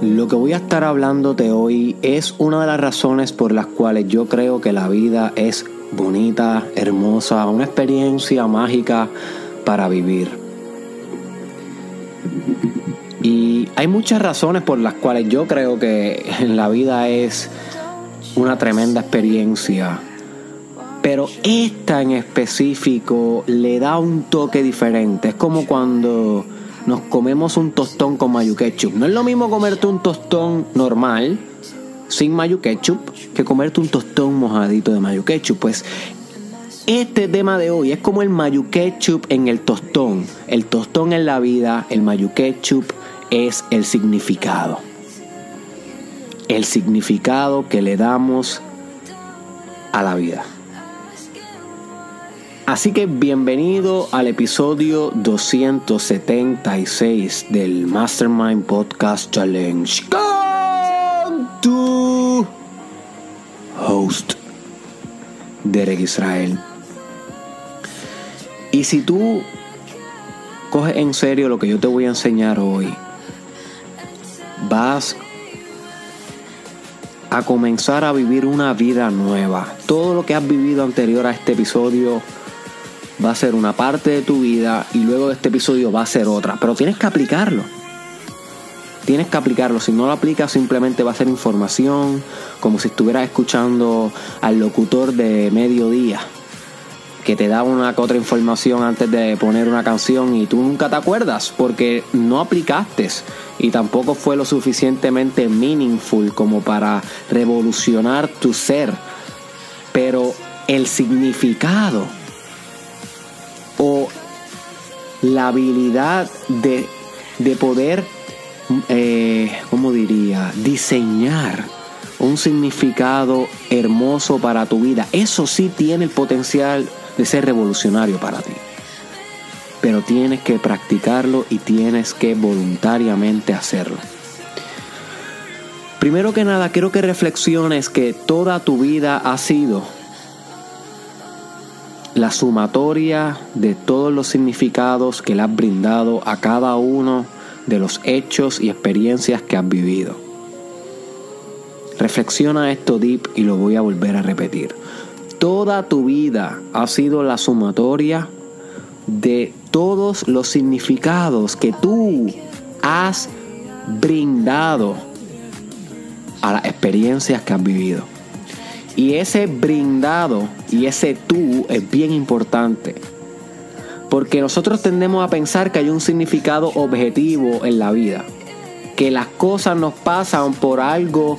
Lo que voy a estar hablándote hoy es una de las razones por las cuales yo creo que la vida es bonita, hermosa, una experiencia mágica para vivir. Y hay muchas razones por las cuales yo creo que la vida es una tremenda experiencia. Pero esta en específico le da un toque diferente. Es como cuando nos comemos un tostón con mayo ketchup. No es lo mismo comerte un tostón normal sin mayo ketchup que comerte un tostón mojadito de mayo ketchup. Pues este tema de hoy es como el mayo ketchup en el tostón. El tostón en la vida, el mayo ketchup es el significado. El significado que le damos a la vida. Así que bienvenido al episodio 276 del Mastermind Podcast Challenge con tu host, Derek Israel. Y si tú coges en serio lo que yo te voy a enseñar hoy, vas a comenzar a vivir una vida nueva. Todo lo que has vivido anterior a este episodio va a ser una parte de tu vida y luego de este episodio va a ser otra. Pero tienes que aplicarlo. Tienes que aplicarlo. Si no lo aplicas, simplemente va a ser información, como si estuvieras escuchando al locutor de mediodía, que te da una otra información antes de poner una canción y tú nunca te acuerdas porque no aplicaste y tampoco fue lo suficientemente meaningful como para revolucionar tu ser. Pero el significado o la habilidad de, de poder, eh, ¿cómo diría?, diseñar un significado hermoso para tu vida. Eso sí tiene el potencial de ser revolucionario para ti. Pero tienes que practicarlo y tienes que voluntariamente hacerlo. Primero que nada, quiero que reflexiones que toda tu vida ha sido la sumatoria de todos los significados que le has brindado a cada uno de los hechos y experiencias que has vivido. Reflexiona esto deep y lo voy a volver a repetir. Toda tu vida ha sido la sumatoria de todos los significados que tú has brindado a las experiencias que has vivido. Y ese brindado y ese tú es bien importante. Porque nosotros tendemos a pensar que hay un significado objetivo en la vida. Que las cosas nos pasan por algo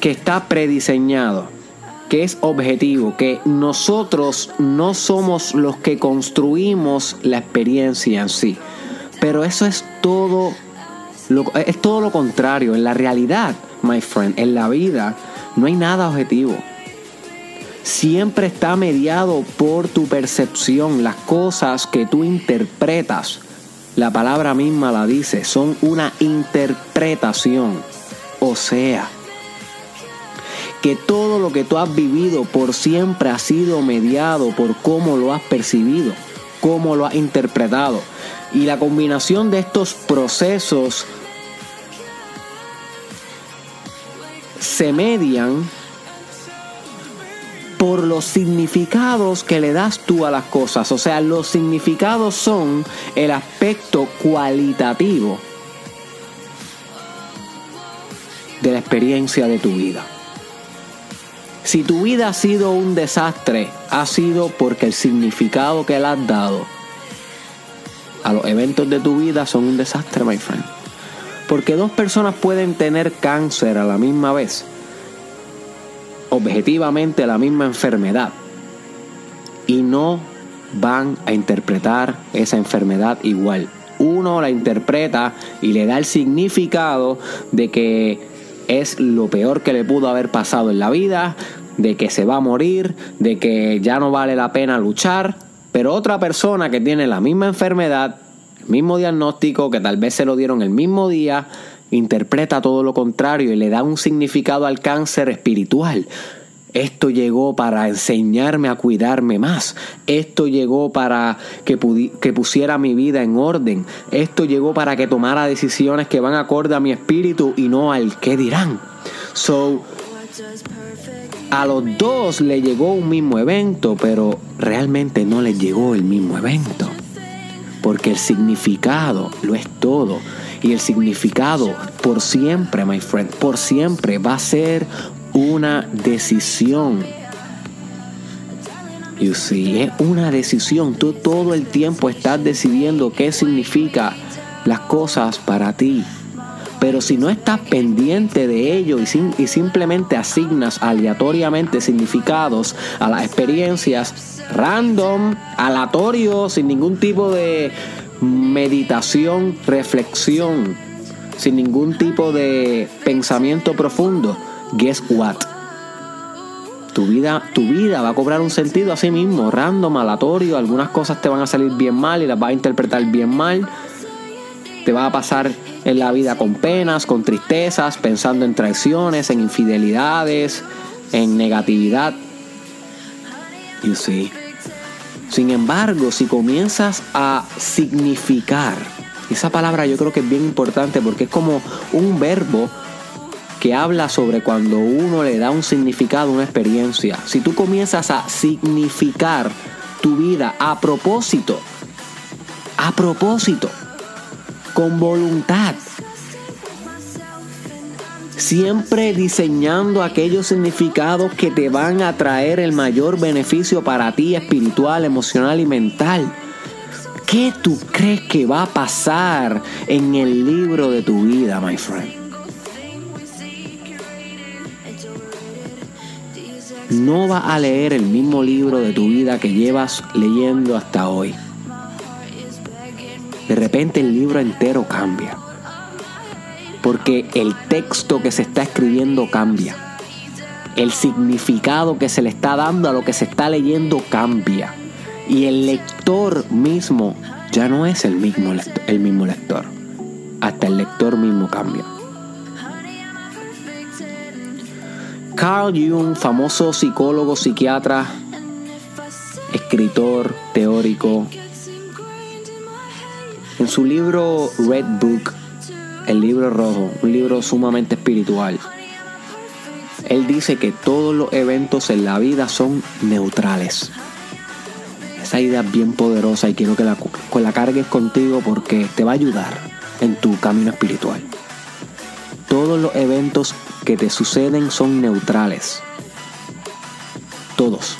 que está prediseñado, que es objetivo, que nosotros no somos los que construimos la experiencia en sí. Pero eso es todo es todo lo contrario. En la realidad, my friend, en la vida no hay nada objetivo. Siempre está mediado por tu percepción, las cosas que tú interpretas. La palabra misma la dice, son una interpretación. O sea, que todo lo que tú has vivido por siempre ha sido mediado por cómo lo has percibido, cómo lo has interpretado. Y la combinación de estos procesos se median por los significados que le das tú a las cosas. O sea, los significados son el aspecto cualitativo de la experiencia de tu vida. Si tu vida ha sido un desastre, ha sido porque el significado que le has dado a los eventos de tu vida son un desastre, my friend. Porque dos personas pueden tener cáncer a la misma vez. Objetivamente la misma enfermedad. Y no van a interpretar esa enfermedad igual. Uno la interpreta y le da el significado de que es lo peor que le pudo haber pasado en la vida, de que se va a morir, de que ya no vale la pena luchar. Pero otra persona que tiene la misma enfermedad mismo diagnóstico, que tal vez se lo dieron el mismo día, interpreta todo lo contrario y le da un significado al cáncer espiritual. Esto llegó para enseñarme a cuidarme más. Esto llegó para que, que pusiera mi vida en orden. Esto llegó para que tomara decisiones que van acorde a mi espíritu y no al que dirán. So, a los dos le llegó un mismo evento, pero realmente no les llegó el mismo evento. Porque el significado lo es todo. Y el significado por siempre, my friend, por siempre va a ser una decisión. You see, es una decisión. Tú todo el tiempo estás decidiendo qué significa las cosas para ti. Pero si no estás pendiente de ello y, y simplemente asignas aleatoriamente significados a las experiencias random, aleatorio, sin ningún tipo de meditación, reflexión, sin ningún tipo de pensamiento profundo, guess what? Tu vida, tu vida va a cobrar un sentido a sí mismo, random, aleatorio. Algunas cosas te van a salir bien mal y las vas a interpretar bien mal. Te va a pasar en la vida con penas, con tristezas, pensando en traiciones, en infidelidades, en negatividad. You see. Sin embargo, si comienzas a significar, esa palabra yo creo que es bien importante porque es como un verbo que habla sobre cuando uno le da un significado a una experiencia. Si tú comienzas a significar tu vida a propósito, a propósito, con voluntad, siempre diseñando aquellos significados que te van a traer el mayor beneficio para ti espiritual, emocional y mental. ¿Qué tú crees que va a pasar en el libro de tu vida, my friend? No va a leer el mismo libro de tu vida que llevas leyendo hasta hoy. De repente el libro entero cambia porque el texto que se está escribiendo cambia. El significado que se le está dando a lo que se está leyendo cambia. Y el lector mismo ya no es el mismo el mismo lector. Hasta el lector mismo cambia. Carl Jung, famoso psicólogo, psiquiatra, escritor, teórico, en su libro Red Book el libro rojo, un libro sumamente espiritual. Él dice que todos los eventos en la vida son neutrales. Esa idea es bien poderosa y quiero que la, la cargues contigo porque te va a ayudar en tu camino espiritual. Todos los eventos que te suceden son neutrales. Todos.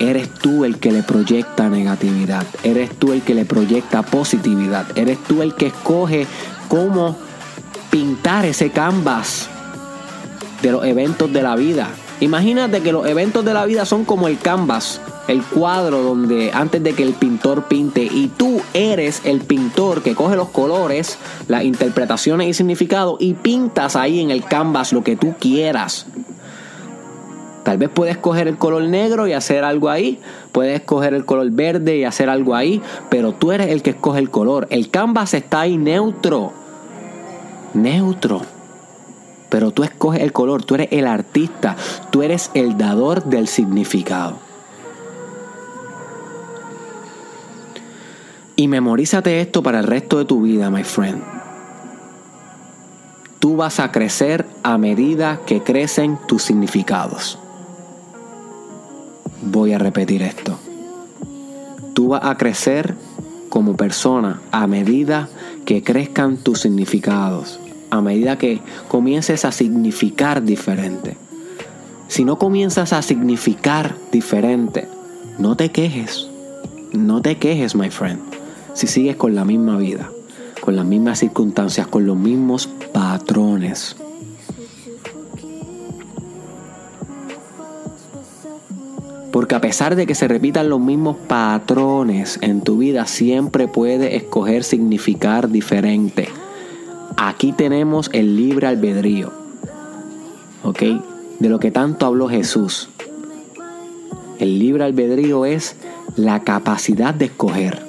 Eres tú el que le proyecta negatividad. Eres tú el que le proyecta positividad. Eres tú el que escoge cómo pintar ese canvas de los eventos de la vida. Imagínate que los eventos de la vida son como el canvas, el cuadro donde antes de que el pintor pinte y tú eres el pintor que coge los colores, las interpretaciones y significados y pintas ahí en el canvas lo que tú quieras. Tal vez puedes coger el color negro y hacer algo ahí, puedes coger el color verde y hacer algo ahí, pero tú eres el que escoge el color. El canvas está ahí neutro, neutro. Pero tú escoges el color, tú eres el artista, tú eres el dador del significado. Y memorízate esto para el resto de tu vida, my friend. Tú vas a crecer a medida que crecen tus significados. Voy a repetir esto. Tú vas a crecer como persona a medida que crezcan tus significados, a medida que comiences a significar diferente. Si no comienzas a significar diferente, no te quejes. No te quejes, my friend, si sigues con la misma vida, con las mismas circunstancias, con los mismos patrones. Porque a pesar de que se repitan los mismos patrones en tu vida, siempre puedes escoger significar diferente. Aquí tenemos el libre albedrío. ¿Ok? De lo que tanto habló Jesús. El libre albedrío es la capacidad de escoger.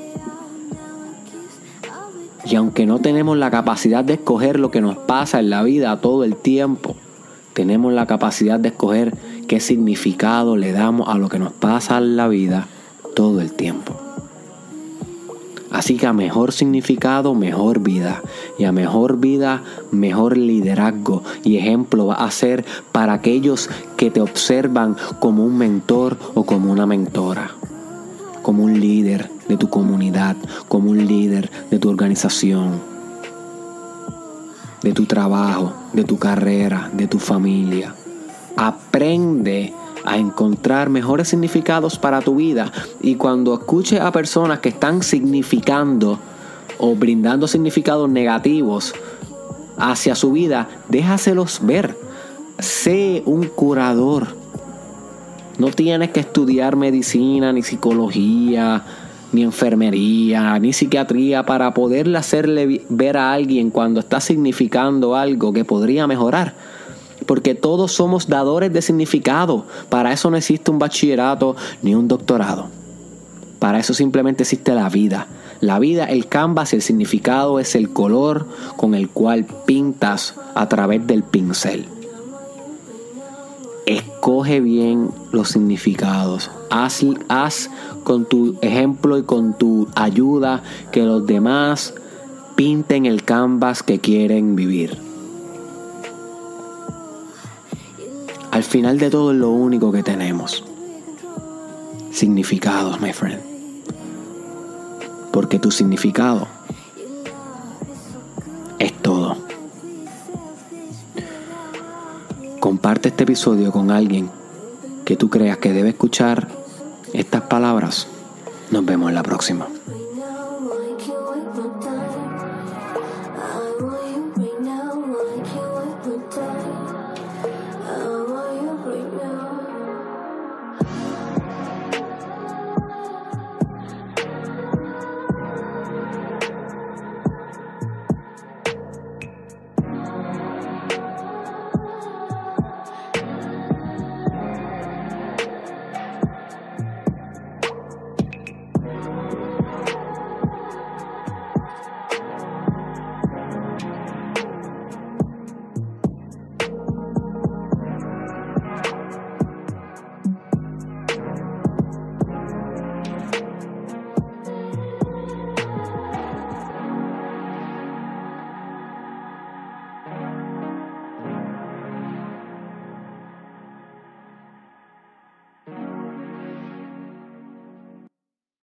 Y aunque no tenemos la capacidad de escoger lo que nos pasa en la vida todo el tiempo, tenemos la capacidad de escoger qué significado le damos a lo que nos pasa en la vida todo el tiempo. Así que a mejor significado, mejor vida. Y a mejor vida, mejor liderazgo y ejemplo va a ser para aquellos que te observan como un mentor o como una mentora. Como un líder de tu comunidad, como un líder de tu organización, de tu trabajo, de tu carrera, de tu familia. Aprende a encontrar mejores significados para tu vida. Y cuando escuche a personas que están significando o brindando significados negativos hacia su vida, déjaselos ver. Sé un curador. No tienes que estudiar medicina, ni psicología, ni enfermería, ni psiquiatría para poderle hacerle ver a alguien cuando está significando algo que podría mejorar porque todos somos dadores de significado. Para eso no existe un bachillerato ni un doctorado. Para eso simplemente existe la vida. La vida, el canvas, el significado es el color con el cual pintas a través del pincel. Escoge bien los significados. Haz, haz con tu ejemplo y con tu ayuda que los demás pinten el canvas que quieren vivir. Al final de todo es lo único que tenemos. Significados, my friend. Porque tu significado Este episodio con alguien que tú creas que debe escuchar estas palabras. Nos vemos en la próxima.